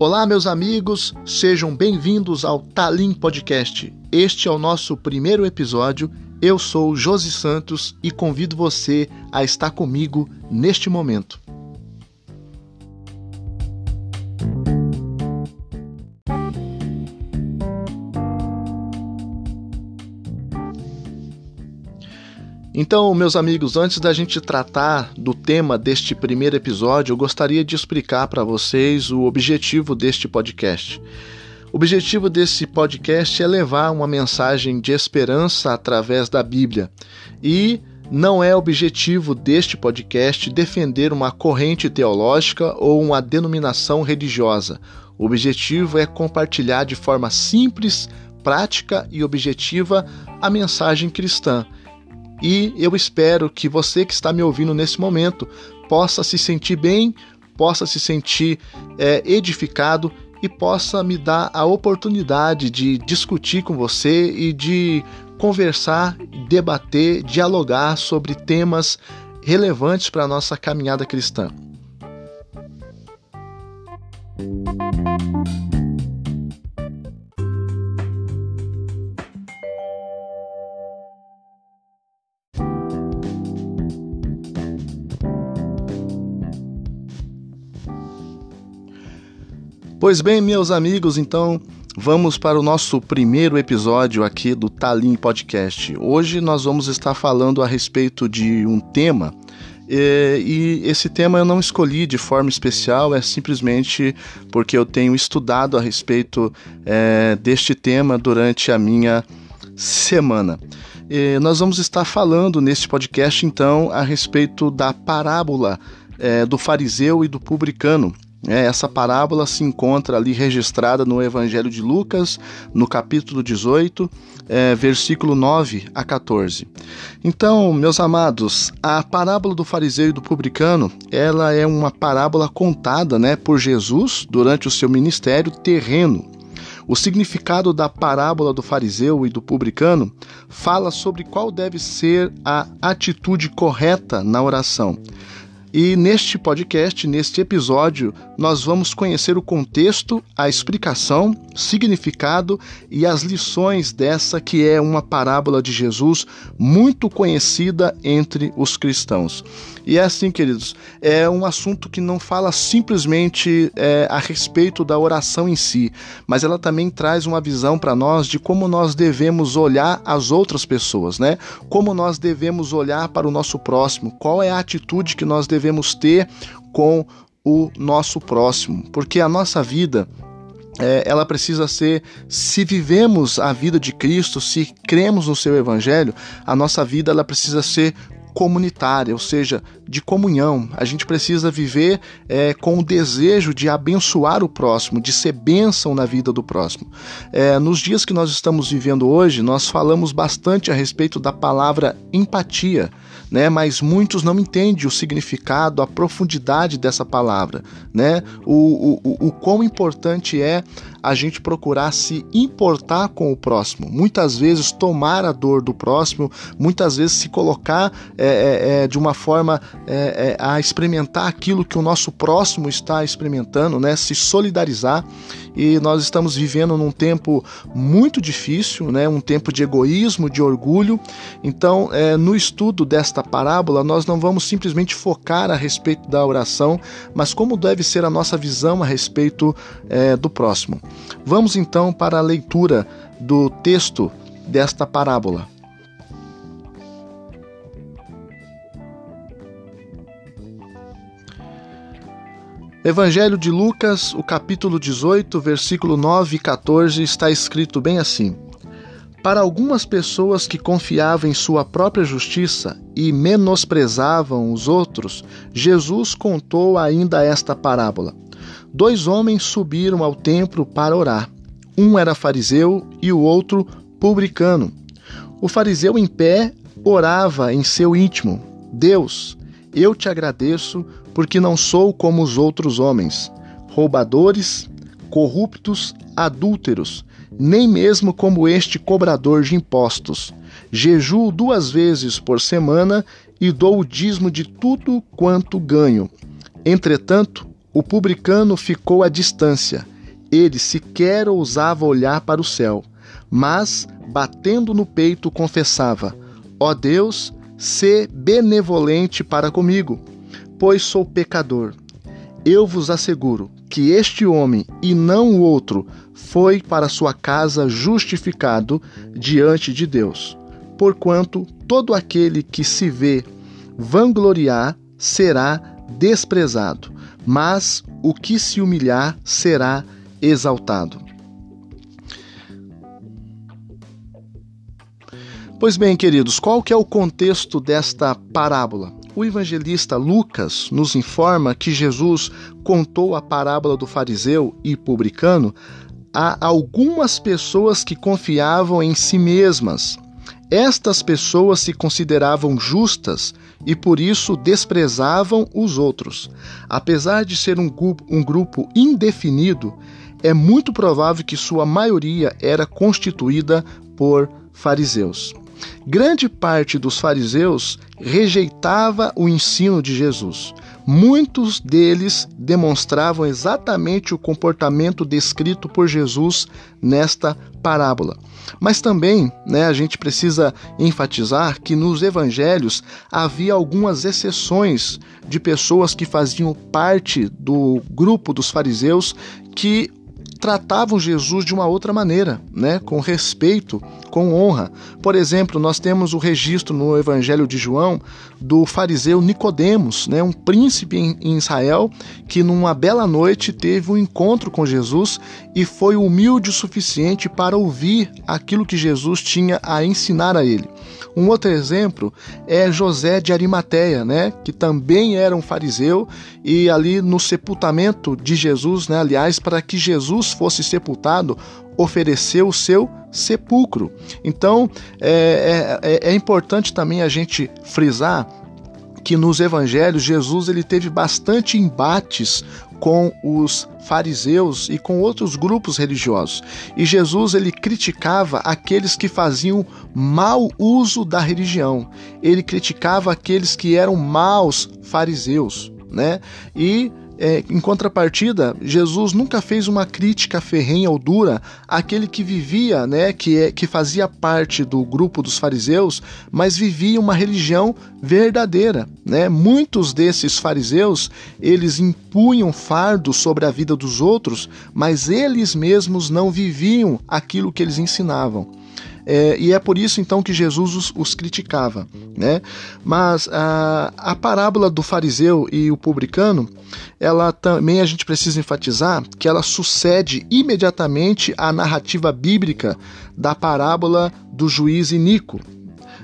Olá, meus amigos, sejam bem-vindos ao Talim Podcast. Este é o nosso primeiro episódio. Eu sou Josi Santos e convido você a estar comigo neste momento. Então, meus amigos, antes da gente tratar do tema deste primeiro episódio, eu gostaria de explicar para vocês o objetivo deste podcast. O objetivo desse podcast é levar uma mensagem de esperança através da Bíblia. E não é objetivo deste podcast defender uma corrente teológica ou uma denominação religiosa. O objetivo é compartilhar de forma simples, prática e objetiva a mensagem cristã e eu espero que você que está me ouvindo nesse momento possa se sentir bem, possa se sentir é, edificado e possa me dar a oportunidade de discutir com você e de conversar, debater, dialogar sobre temas relevantes para a nossa caminhada cristã. Pois bem, meus amigos, então vamos para o nosso primeiro episódio aqui do Talim Podcast. Hoje nós vamos estar falando a respeito de um tema e, esse tema eu não escolhi de forma especial, é simplesmente porque eu tenho estudado a respeito é, deste tema durante a minha semana. E nós vamos estar falando neste podcast então a respeito da parábola é, do fariseu e do publicano essa parábola se encontra ali registrada no Evangelho de Lucas, no capítulo 18, é, versículo 9 a 14. Então, meus amados, a parábola do fariseu e do publicano, ela é uma parábola contada né, por Jesus durante o seu ministério terreno. O significado da parábola do fariseu e do publicano fala sobre qual deve ser a atitude correta na oração. E neste podcast, neste episódio, nós vamos conhecer o contexto, a explicação, significado e as lições dessa que é uma parábola de Jesus muito conhecida entre os cristãos. E é assim, queridos, é um assunto que não fala simplesmente é, a respeito da oração em si, mas ela também traz uma visão para nós de como nós devemos olhar as outras pessoas, né? Como nós devemos olhar para o nosso próximo, qual é a atitude que nós devemos ter com o nosso próximo, porque a nossa vida é, ela precisa ser, se vivemos a vida de Cristo, se cremos no seu Evangelho, a nossa vida ela precisa ser comunitária, ou seja, de comunhão. A gente precisa viver é, com o desejo de abençoar o próximo, de ser bênção na vida do próximo. É, nos dias que nós estamos vivendo hoje, nós falamos bastante a respeito da palavra empatia né? Mas muitos não entendem o significado, a profundidade dessa palavra, né? O, o, o quão importante é a gente procurar se importar com o próximo. Muitas vezes tomar a dor do próximo, muitas vezes se colocar é, é, é de uma forma é, é, a experimentar aquilo que o nosso próximo está experimentando, né? Se solidarizar. E nós estamos vivendo num tempo muito difícil, né? Um tempo de egoísmo, de orgulho. Então, é, no estudo desta parábola, nós não vamos simplesmente focar a respeito da oração, mas como deve ser a nossa visão a respeito do próximo. Vamos então para a leitura do texto desta parábola. Evangelho de Lucas, o capítulo 18, versículo 9 e 14, está escrito bem assim: Para algumas pessoas que confiavam em sua própria justiça e menosprezavam os outros, Jesus contou ainda esta parábola dois homens subiram ao templo para orar. Um era fariseu e o outro publicano. O fariseu em pé orava em seu íntimo: Deus, eu te agradeço porque não sou como os outros homens, roubadores, corruptos, adúlteros, nem mesmo como este cobrador de impostos. Jejuo duas vezes por semana e dou o dízimo de tudo quanto ganho. Entretanto, O publicano ficou à distância. Ele sequer ousava olhar para o céu, mas, batendo no peito, confessava: Ó oh Deus, sê benevolente para comigo, pois sou pecador. Eu vos asseguro que este homem e não o outro foi para sua casa justificado diante de Deus. Porquanto todo aquele que se vê vangloriar será desprezado, mas o que se humilhar será exaltado. Pois bem, queridos, qual que é o contexto desta parábola? O evangelista Lucas nos informa que Jesus contou a parábola do fariseu e publicano a algumas pessoas que confiavam em si mesmas. Estas pessoas se consideravam justas e por isso desprezavam os outros. Apesar de ser um grupo, um grupo indefinido, é muito provável que sua maioria era constituída por fariseus. Grande parte dos fariseus rejeitava o ensino de Jesus. Muitos deles demonstravam exatamente o comportamento descrito por Jesus nesta parábola. Mas também né, a gente precisa enfatizar que nos evangelhos havia algumas exceções de pessoas que faziam parte do grupo dos fariseus que tratavam Jesus de uma outra maneira, né? com respeito, com honra. Por exemplo, nós temos o registro no Evangelho de João do fariseu Nicodemos, né? um príncipe em Israel que numa bela noite teve um encontro com Jesus e foi humilde o suficiente para ouvir aquilo que Jesus tinha a ensinar a ele. Um outro exemplo é José de Arimateia, né, que também era um fariseu e ali no sepultamento de Jesus, né, aliás, para que Jesus fosse sepultado, ofereceu o seu sepulcro. Então é, é, é, é importante também a gente frisar que nos evangelhos Jesus ele teve bastante embates com os fariseus e com outros grupos religiosos. E Jesus ele criticava aqueles que faziam mau uso da religião. Ele criticava aqueles que eram maus fariseus, né? E é, em contrapartida, Jesus nunca fez uma crítica ferrenha ou dura àquele que vivia, né, que, é, que fazia parte do grupo dos fariseus, mas vivia uma religião verdadeira. Né? Muitos desses fariseus, eles impunham fardos sobre a vida dos outros, mas eles mesmos não viviam aquilo que eles ensinavam. É, e é por isso então que Jesus os, os criticava. Né? Mas a, a parábola do fariseu e o publicano, ela também a gente precisa enfatizar que ela sucede imediatamente à narrativa bíblica da parábola do juiz Inico.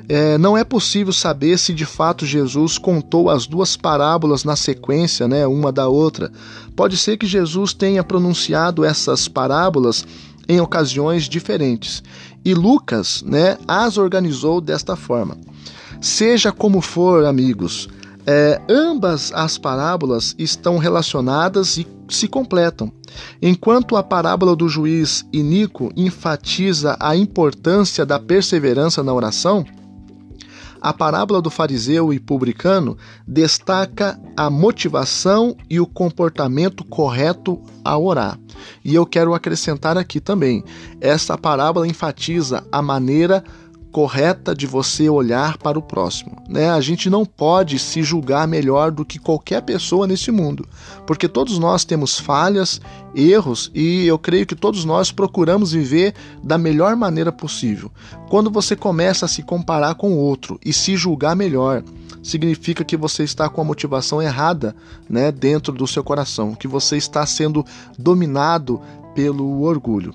É, não é possível saber se de fato Jesus contou as duas parábolas na sequência, né, uma da outra. Pode ser que Jesus tenha pronunciado essas parábolas em ocasiões diferentes. E Lucas, né, as organizou desta forma. Seja como for, amigos, é, ambas as parábolas estão relacionadas e se completam. Enquanto a parábola do juiz Inico enfatiza a importância da perseverança na oração, a parábola do fariseu e publicano destaca a motivação e o comportamento correto ao orar. E eu quero acrescentar aqui também: esta parábola enfatiza a maneira correta de você olhar para o próximo. Né? A gente não pode se julgar melhor do que qualquer pessoa nesse mundo, porque todos nós temos falhas, erros e eu creio que todos nós procuramos viver da melhor maneira possível. Quando você começa a se comparar com o outro e se julgar melhor, significa que você está com a motivação errada né, dentro do seu coração, que você está sendo dominado pelo orgulho.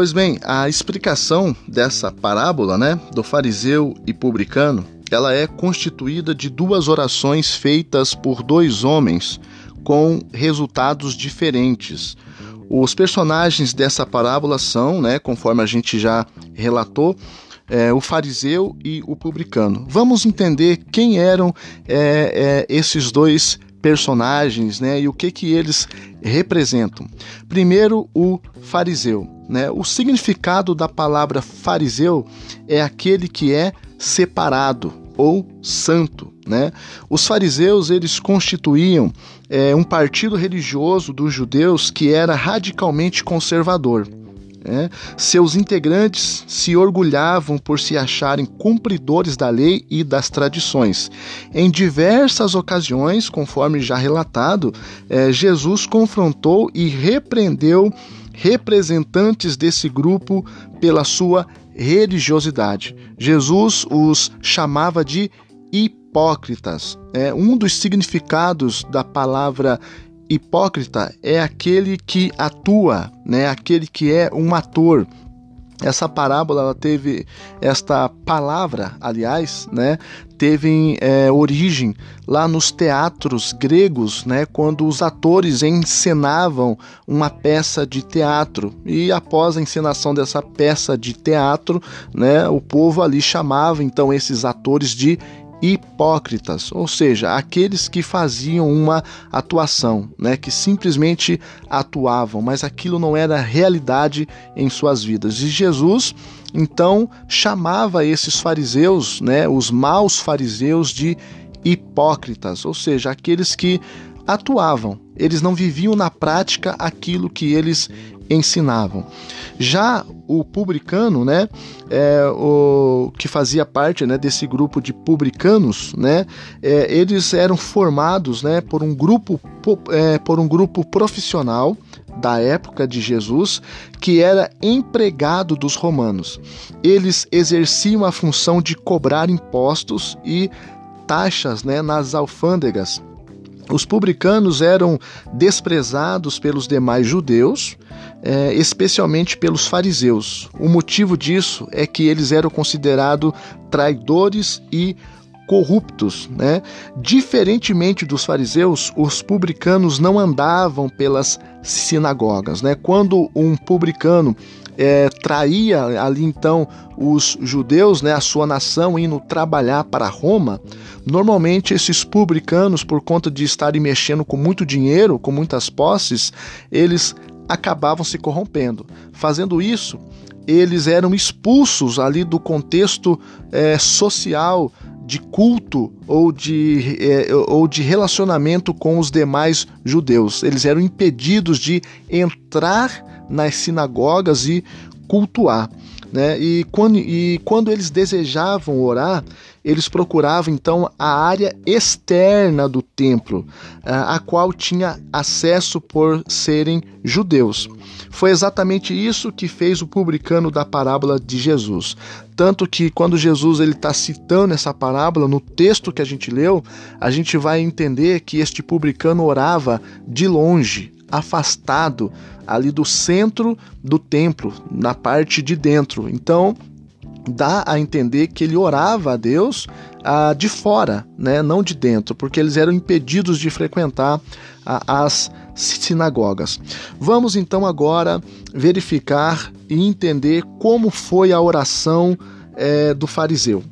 Pois bem, a explicação dessa parábola, né, do fariseu e publicano, ela é constituída de duas orações feitas por dois homens com resultados diferentes. Os personagens dessa parábola são, né, conforme a gente já relatou, é, o fariseu e o publicano. Vamos entender quem eram é, é, esses dois personagens, né, e o que que eles representam. Primeiro, o fariseu, né? O significado da palavra fariseu é aquele que é separado ou santo, né? Os fariseus eles constituíam é, um partido religioso dos judeus que era radicalmente conservador. É, seus integrantes se orgulhavam por se acharem cumpridores da lei e das tradições. Em diversas ocasiões, conforme já relatado, é, Jesus confrontou e repreendeu representantes desse grupo pela sua religiosidade. Jesus os chamava de hipócritas. É, um dos significados da palavra hipócrita é aquele que atua, né? aquele que é um ator. Essa parábola ela teve esta palavra, aliás, né, teve é, origem lá nos teatros gregos, né, quando os atores encenavam uma peça de teatro e após a encenação dessa peça de teatro, né, o povo ali chamava então esses atores de hipócritas, ou seja, aqueles que faziam uma atuação, né, que simplesmente atuavam, mas aquilo não era realidade em suas vidas. E Jesus então chamava esses fariseus, né, os maus fariseus de hipócritas, ou seja, aqueles que atuavam, eles não viviam na prática aquilo que eles ensinavam. Já o publicano, né, é, o que fazia parte né, desse grupo de publicanos, né, é, eles eram formados, né, por um grupo é, por um grupo profissional da época de Jesus que era empregado dos romanos. Eles exerciam a função de cobrar impostos e taxas né, nas alfândegas os publicanos eram desprezados pelos demais judeus, é, especialmente pelos fariseus. O motivo disso é que eles eram considerados traidores e corruptos, né? Diferentemente dos fariseus, os publicanos não andavam pelas sinagogas, né? Quando um publicano é, traía ali então os judeus, né, a sua nação, indo trabalhar para Roma, normalmente esses publicanos, por conta de estarem mexendo com muito dinheiro, com muitas posses, eles acabavam se corrompendo. Fazendo isso, eles eram expulsos ali do contexto é, social de culto ou de, é, ou de relacionamento com os demais judeus. Eles eram impedidos de entrar nas sinagogas e cultuar. Né? E, quando, e quando eles desejavam orar, eles procuravam então a área externa do templo, a qual tinha acesso por serem judeus. Foi exatamente isso que fez o publicano da parábola de Jesus. Tanto que quando Jesus ele está citando essa parábola no texto que a gente leu, a gente vai entender que este publicano orava de longe, afastado ali do centro do templo, na parte de dentro. Então, dá a entender que ele orava a Deus ah, de fora, né, não de dentro, porque eles eram impedidos de frequentar ah, as sinagogas. Vamos então agora verificar e entender como foi a oração eh, do fariseu.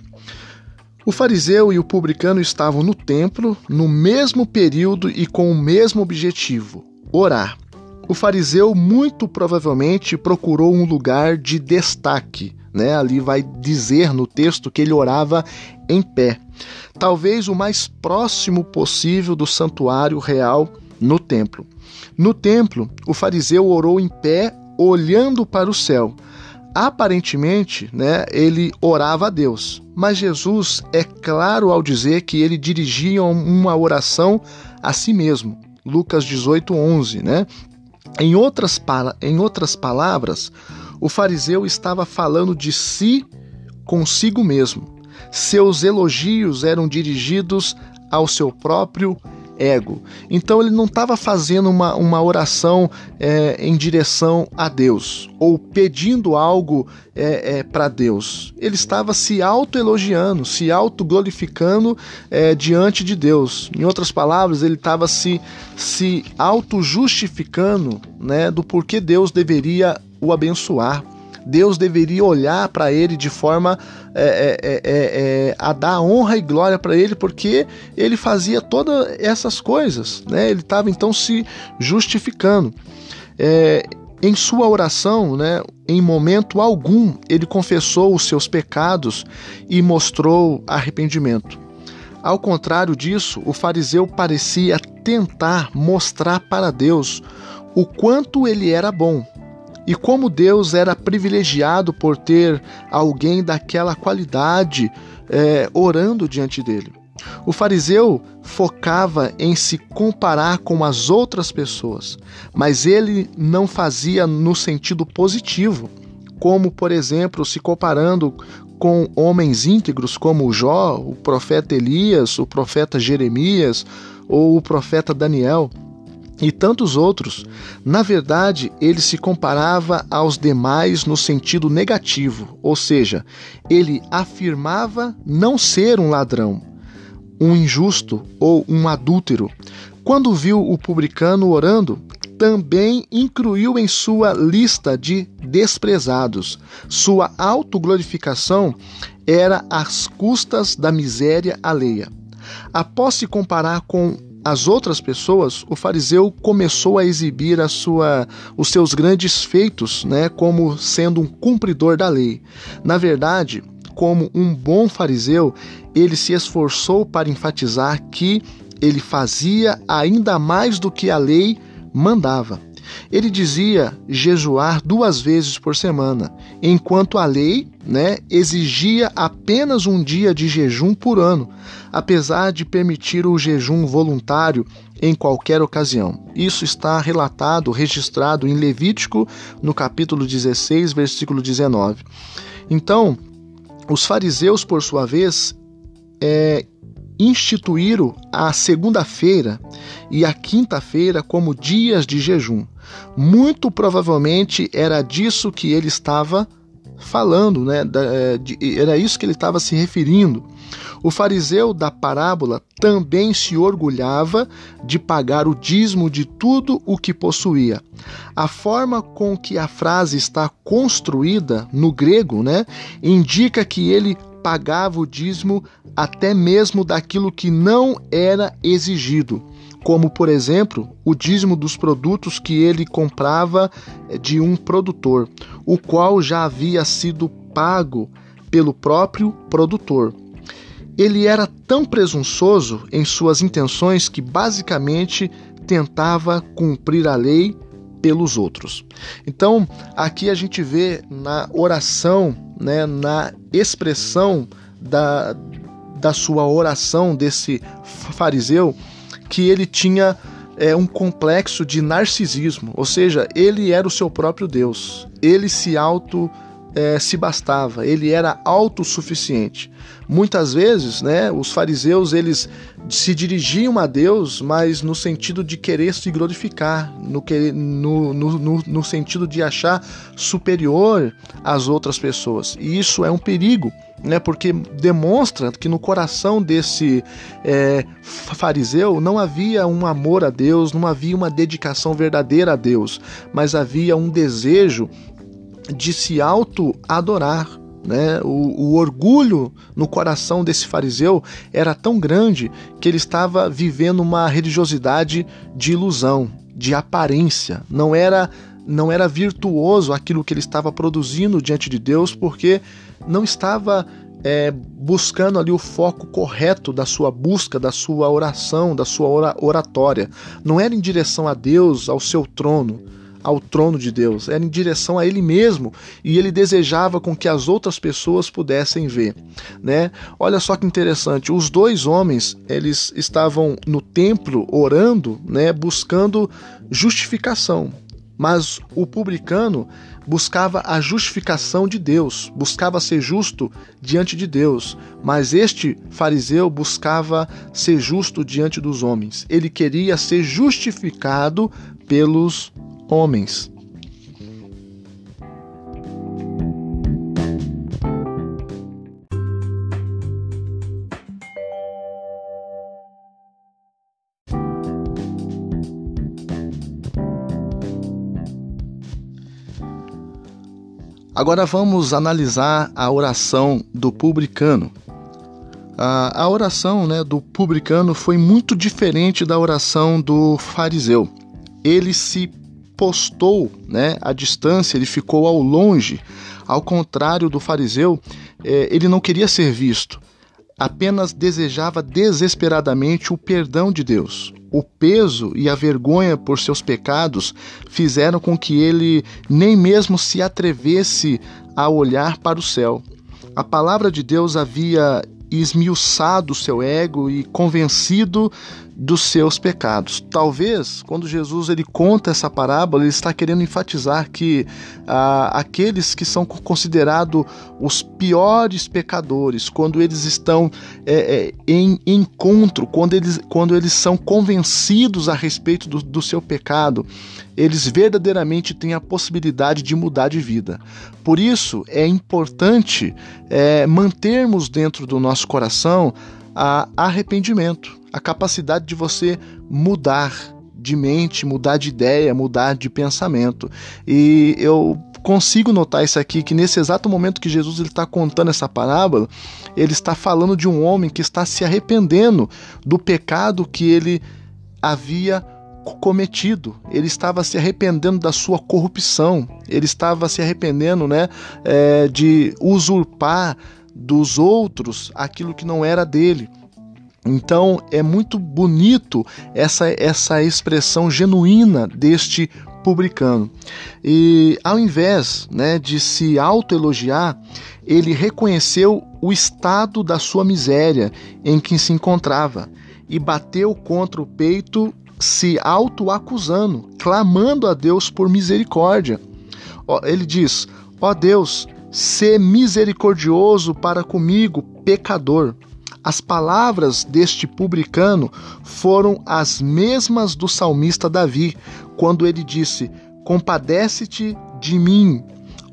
O fariseu e o publicano estavam no templo no mesmo período e com o mesmo objetivo: orar. O fariseu muito provavelmente procurou um lugar de destaque, né? Ali vai dizer no texto que ele orava em pé, talvez o mais próximo possível do santuário real no templo. No templo, o fariseu orou em pé, olhando para o céu. Aparentemente, né, ele orava a Deus, mas Jesus é claro ao dizer que ele dirigia uma oração a si mesmo. Lucas 18, 11, né? Em outras, em outras palavras, o fariseu estava falando de si consigo mesmo. Seus elogios eram dirigidos ao seu próprio ego. Então ele não estava fazendo uma, uma oração é, em direção a Deus ou pedindo algo é, é, para Deus. Ele estava se auto-elogiando, se auto-glorificando é, diante de Deus. Em outras palavras, ele estava se, se auto-justificando né, do porquê Deus deveria o abençoar Deus deveria olhar para ele de forma é, é, é, é, a dar honra e glória para ele, porque ele fazia todas essas coisas, né? Ele estava então se justificando. É, em sua oração, né, em momento algum, ele confessou os seus pecados e mostrou arrependimento. Ao contrário disso, o fariseu parecia tentar mostrar para Deus o quanto ele era bom e como Deus era privilegiado por ter alguém daquela qualidade é, orando diante dele. O fariseu focava em se comparar com as outras pessoas, mas ele não fazia no sentido positivo, como, por exemplo, se comparando com homens íntegros como Jó, o profeta Elias, o profeta Jeremias ou o profeta Daniel e tantos outros. Na verdade, ele se comparava aos demais no sentido negativo, ou seja, ele afirmava não ser um ladrão, um injusto ou um adúltero. Quando viu o publicano orando, também incluiu em sua lista de desprezados. Sua autoglorificação era às custas da miséria alheia. Após se comparar com as outras pessoas, o fariseu começou a exibir a sua, os seus grandes feitos, né, como sendo um cumpridor da lei. Na verdade, como um bom fariseu, ele se esforçou para enfatizar que ele fazia ainda mais do que a lei mandava. Ele dizia jejuar duas vezes por semana, enquanto a lei né, exigia apenas um dia de jejum por ano, apesar de permitir o jejum voluntário em qualquer ocasião. Isso está relatado, registrado em Levítico, no capítulo 16, versículo 19. Então, os fariseus, por sua vez, é, instituíram a segunda-feira e a quinta-feira como dias de jejum. Muito provavelmente era disso que ele estava falando, né? É, era isso que ele estava se referindo. O fariseu da parábola também se orgulhava de pagar o dízimo de tudo o que possuía. A forma com que a frase está construída no grego, né, indica que ele pagava o dízimo até mesmo daquilo que não era exigido, como, por exemplo, o dízimo dos produtos que ele comprava de um produtor, o qual já havia sido pago pelo próprio produtor. Ele era tão presunçoso em suas intenções que basicamente tentava cumprir a lei pelos outros. Então, aqui a gente vê na oração, né, na expressão da, da sua oração desse fariseu, que ele tinha é, um complexo de narcisismo, ou seja, ele era o seu próprio Deus, ele se auto é, se bastava, ele era autossuficiente. Muitas vezes, né, os fariseus eles se dirigiam a Deus, mas no sentido de querer se glorificar, no, querer, no, no, no, sentido de achar superior às outras pessoas. E isso é um perigo, né, porque demonstra que no coração desse é, fariseu não havia um amor a Deus, não havia uma dedicação verdadeira a Deus, mas havia um desejo de se auto-adorar. Né? O, o, orgulho no coração desse fariseu era tão grande que ele estava vivendo uma religiosidade de ilusão, de aparência. Não era não era virtuoso aquilo que ele estava produzindo diante de Deus, porque não estava é, buscando ali o foco correto da sua busca, da sua oração, da sua oratória. Não era em direção a Deus, ao seu trono ao trono de Deus, era em direção a ele mesmo e ele desejava com que as outras pessoas pudessem ver, né? Olha só que interessante, os dois homens, eles estavam no templo orando, né, buscando justificação. Mas o publicano buscava a justificação de Deus, buscava ser justo diante de Deus, mas este fariseu buscava ser justo diante dos homens. Ele queria ser justificado pelos homens. Agora vamos analisar a oração do publicano. A, oração né, do publicano foi muito diferente da oração do fariseu. Ele se postou né, à distância, ele ficou ao longe. Ao contrário do fariseu, eh, ele não queria ser visto, apenas desejava desesperadamente o perdão de Deus. O peso e a vergonha por seus pecados fizeram com que ele nem mesmo se atrevesse a olhar para o céu. A palavra de Deus havia esmiuçado seu ego e convencido dos seus pecados. Talvez, quando Jesus ele conta essa parábola, ele está querendo enfatizar que ah, aqueles que são considerados os piores pecadores, quando eles estão é, é, em encontro, quando eles, quando eles são convencidos a respeito do, do seu pecado, eles verdadeiramente têm a possibilidade de mudar de vida. Por isso, é importante é, mantermos dentro do nosso coração a arrependimento a capacidade de você mudar de mente, mudar de ideia, mudar de pensamento. E eu consigo notar isso aqui que nesse exato momento que Jesus está contando essa parábola, ele está falando de um homem que está se arrependendo do pecado que ele havia cometido. Ele estava se arrependendo da sua corrupção. Ele estava se arrependendo, né, é, de usurpar dos outros aquilo que não era dele. Então é muito bonito essa, essa expressão genuína deste publicano. E ao invés né, de se autoelogiar, ele reconheceu o estado da sua miséria em que se encontrava e bateu contra o peito, se autoacusando, clamando a Deus por misericórdia. Ele diz: Ó oh Deus, sê misericordioso para comigo, pecador. As palavras deste publicano foram as mesmas do salmista Davi, quando ele disse: Compadece-te de mim,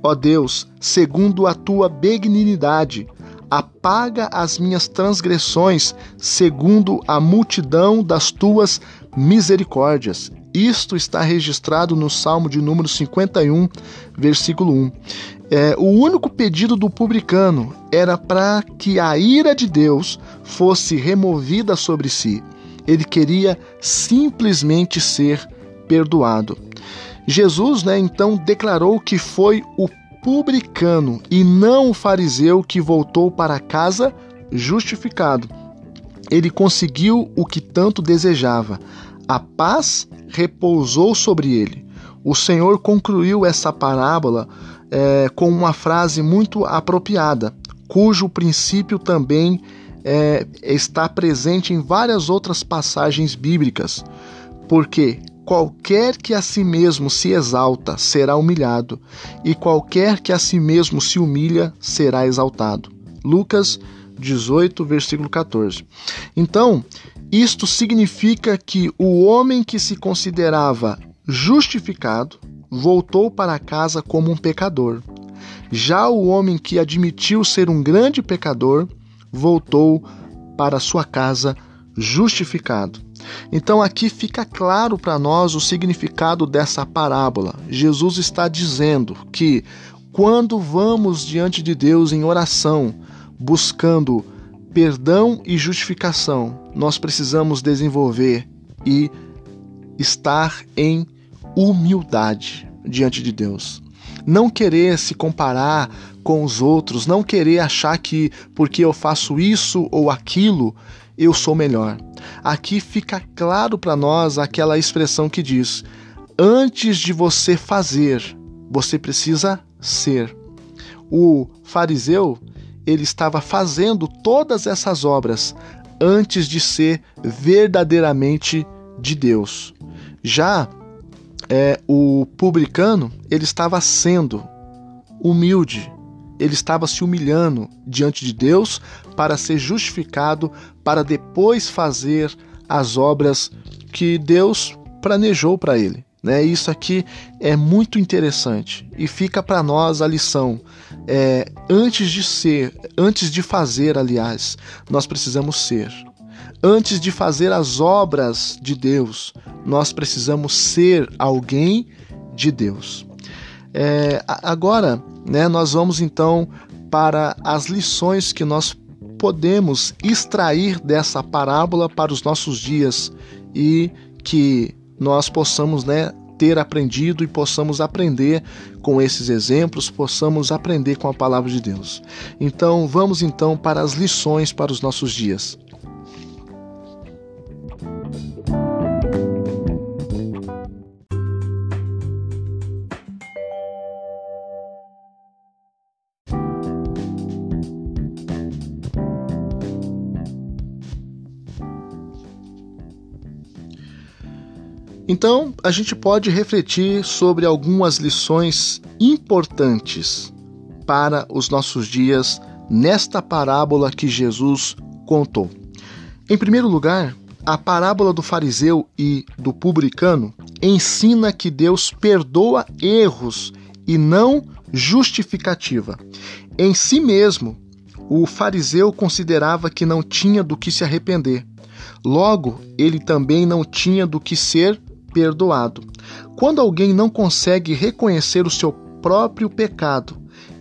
ó Deus, segundo a tua benignidade. Apaga as minhas transgressões, segundo a multidão das tuas misericórdias. Isto está registrado no Salmo de número 51, versículo 1. É, o único pedido do publicano era para que a ira de Deus fosse removida sobre si. Ele queria simplesmente ser perdoado. Jesus, né, então, declarou que foi o publicano e não o fariseu que voltou para casa justificado. Ele conseguiu o que tanto desejava. A paz repousou sobre ele. O Senhor concluiu essa parábola é, com uma frase muito apropriada, cujo princípio também é, está presente em várias outras passagens bíblicas. Porque qualquer que a si mesmo se exalta será humilhado, e qualquer que a si mesmo se humilha será exaltado. Lucas 18, versículo 14. Então, isto significa que o homem que se considerava justificado voltou para casa como um pecador. Já o homem que admitiu ser um grande pecador voltou para sua casa justificado. Então aqui fica claro para nós o significado dessa parábola. Jesus está dizendo que quando vamos diante de Deus em oração, buscando perdão e justificação, nós precisamos desenvolver e estar em humildade diante de Deus. Não querer se comparar com os outros, não querer achar que porque eu faço isso ou aquilo, eu sou melhor. Aqui fica claro para nós aquela expressão que diz: antes de você fazer, você precisa ser. O fariseu, ele estava fazendo todas essas obras antes de ser verdadeiramente de Deus. Já é, o publicano ele estava sendo humilde, ele estava se humilhando diante de Deus para ser justificado, para depois fazer as obras que Deus planejou para ele. Né? Isso aqui é muito interessante e fica para nós a lição. É, antes de ser, antes de fazer, aliás, nós precisamos ser. Antes de fazer as obras de Deus, nós precisamos ser alguém de Deus. É, agora, né, nós vamos então para as lições que nós podemos extrair dessa parábola para os nossos dias e que nós possamos né, ter aprendido e possamos aprender com esses exemplos, possamos aprender com a palavra de Deus. Então, vamos então para as lições para os nossos dias. Então, a gente pode refletir sobre algumas lições importantes para os nossos dias nesta parábola que Jesus contou. Em primeiro lugar, a parábola do fariseu e do publicano ensina que Deus perdoa erros e não justificativa. Em si mesmo, o fariseu considerava que não tinha do que se arrepender. Logo, ele também não tinha do que ser perdoado. Quando alguém não consegue reconhecer o seu próprio pecado,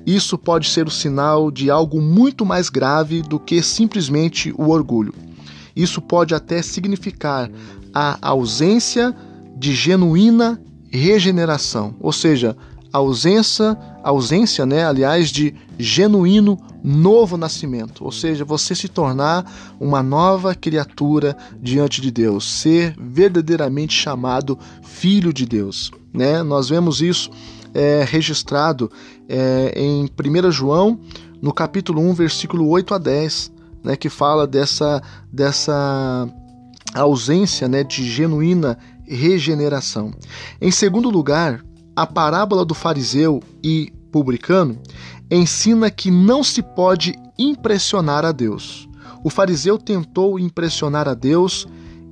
isso pode ser o sinal de algo muito mais grave do que simplesmente o orgulho. Isso pode até significar a ausência de genuína regeneração, ou seja, ausência, ausência, né, aliás, de genuíno novo nascimento, ou seja, você se tornar uma nova criatura diante de Deus, ser verdadeiramente chamado filho de Deus. Né? Nós vemos isso é, registrado é, em 1 João, no capítulo 1, versículo 8 a 10, né, que fala dessa, dessa ausência né, de genuína regeneração. Em segundo lugar, a parábola do fariseu e publicano ensina que não se pode impressionar a Deus. O fariseu tentou impressionar a Deus,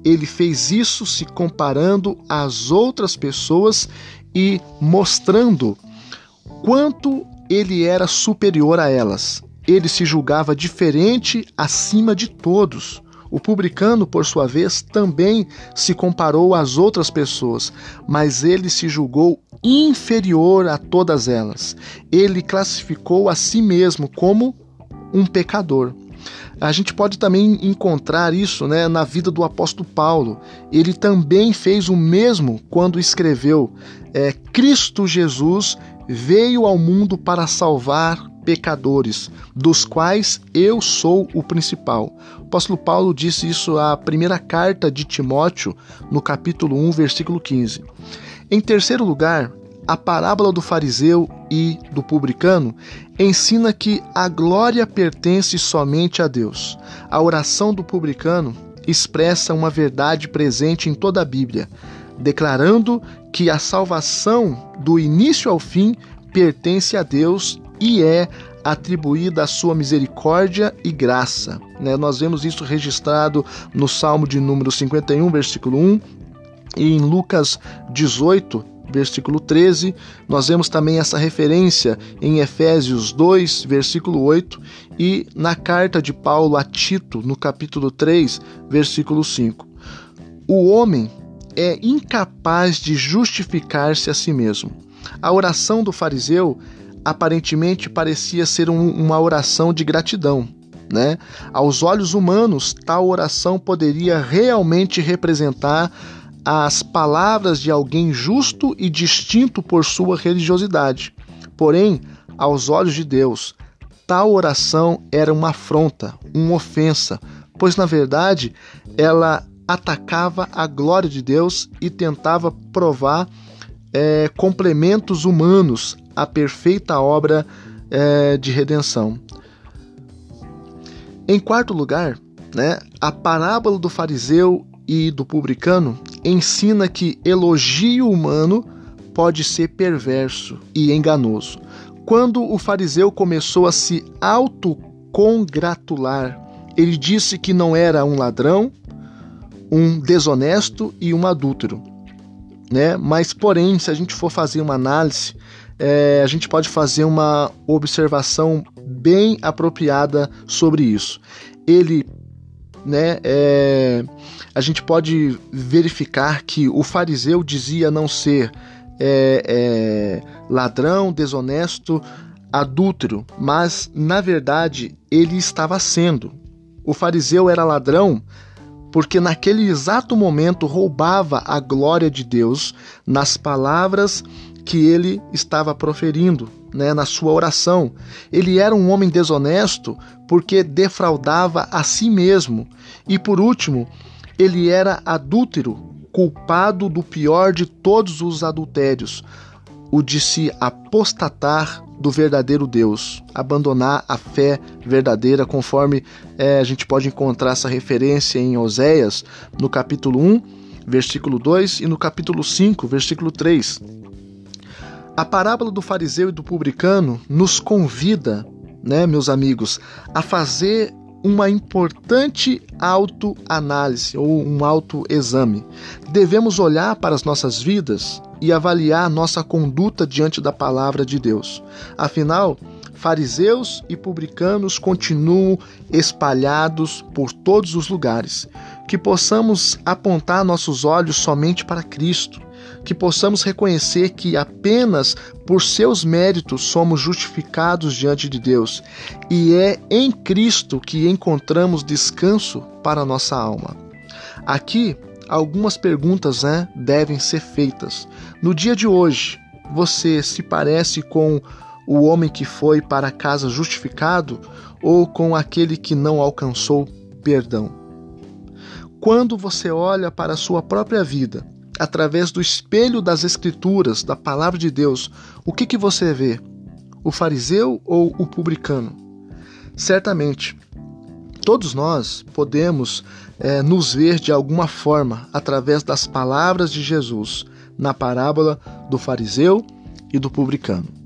ele fez isso se comparando às outras pessoas e mostrando quanto ele era superior a elas. Ele se julgava diferente acima de todos. O publicano, por sua vez, também se comparou às outras pessoas, mas ele se julgou inferior a todas elas. Ele classificou a si mesmo como um pecador. A gente pode também encontrar isso né, na vida do apóstolo Paulo. Ele também fez o mesmo quando escreveu: é, Cristo Jesus veio ao mundo para salvar pecadores, dos quais eu sou o principal. Apóstolo Paulo disse isso à primeira carta de Timóteo, no capítulo 1, versículo 15. Em terceiro lugar, a parábola do fariseu e do publicano ensina que a glória pertence somente a Deus. A oração do publicano expressa uma verdade presente em toda a Bíblia, declarando que a salvação do início ao fim pertence a Deus e é atribuída a sua misericórdia e graça. Né? Nós vemos isso registrado no Salmo de número 51, versículo 1, e em Lucas 18, versículo 13. Nós vemos também essa referência em Efésios 2, versículo 8, e na carta de Paulo a Tito, no capítulo 3, versículo 5. O homem é incapaz de justificar-se a si mesmo. A oração do fariseu aparentemente parecia ser um, uma oração de gratidão. Né? Aos olhos humanos, tal oração poderia realmente representar as palavras de alguém justo e distinto por sua religiosidade. Porém, aos olhos de Deus, tal oração era uma afronta, uma ofensa, pois na verdade ela atacava a glória de Deus e tentava provar é, complementos humanos à perfeita obra é, de redenção. Em quarto lugar, né, a parábola do fariseu e do publicano ensina que elogio humano pode ser perverso e enganoso. Quando o fariseu começou a se autocongratular, ele disse que não era um ladrão, um desonesto e um adúltero né? Mas, porém, se a gente for fazer uma análise, é, a gente pode fazer uma observação bem apropriada sobre isso. Ele, né? É, a gente pode verificar que o fariseu dizia não ser é, é ladrão, desonesto, adúltero, mas na verdade ele estava sendo. O fariseu era ladrão porque naquele exato momento roubava a glória de Deus nas palavras que ele estava proferindo, né, na sua oração. Ele era um homem desonesto porque defraudava a si mesmo. E por último, ele era adúltero, culpado do pior de todos os adultérios, o de se apostatar do verdadeiro Deus, abandonar a fé verdadeira, conforme é, a gente pode encontrar essa referência em Oséias, no capítulo 1, versículo 2, e no capítulo 5, versículo 3. A parábola do fariseu e do publicano nos convida, né, meus amigos, a fazer uma importante autoanálise ou um autoexame. Devemos olhar para as nossas vidas e avaliar nossa conduta diante da palavra de Deus. Afinal, fariseus e publicanos continuam espalhados por todos os lugares. Que possamos apontar nossos olhos somente para Cristo que possamos reconhecer que apenas por seus méritos somos justificados diante de Deus e é em Cristo que encontramos descanso para nossa alma. Aqui, algumas perguntas né, devem ser feitas. No dia de hoje, você se parece com o homem que foi para casa justificado ou com aquele que não alcançou perdão? Quando você olha para a sua própria vida, através do espelho das Escrituras, da palavra de Deus, o que, que você vê? O fariseu ou o publicano? Certamente, todos nós podemos é, nos ver de alguma forma através das palavras de Jesus na parábola do fariseu e do publicano.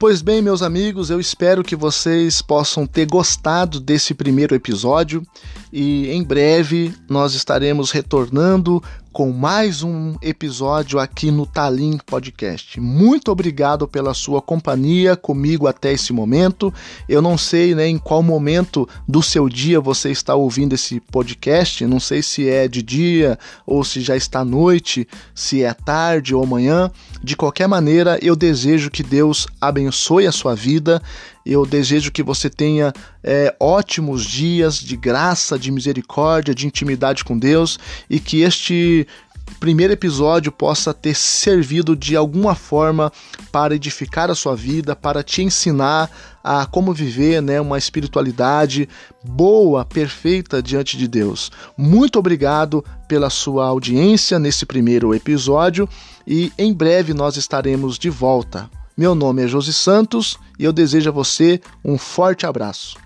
Pois bem, meus amigos, eu espero que vocês possam ter gostado desse primeiro episódio e em breve nós estaremos retornando com mais um episódio aqui no Talim Podcast. Muito obrigado pela sua companhia comigo até esse momento. Eu não sei né, em qual momento do seu dia você está ouvindo esse podcast, não sei se é de dia ou se já está noite, se é tarde ou amanhã. De qualquer maneira, eu desejo que Deus abençoe a sua vida eu desejo que você tenha é, ótimos dias de graça, de misericórdia, de intimidade com Deus e que este primeiro episódio possa ter servido de alguma forma para edificar a sua vida, para te ensinar a como viver né, uma espiritualidade boa, perfeita diante de Deus. Muito obrigado pela sua audiência nesse primeiro episódio e em breve nós estaremos de volta. Meu nome é Josi Santos e eu desejo a você um forte abraço.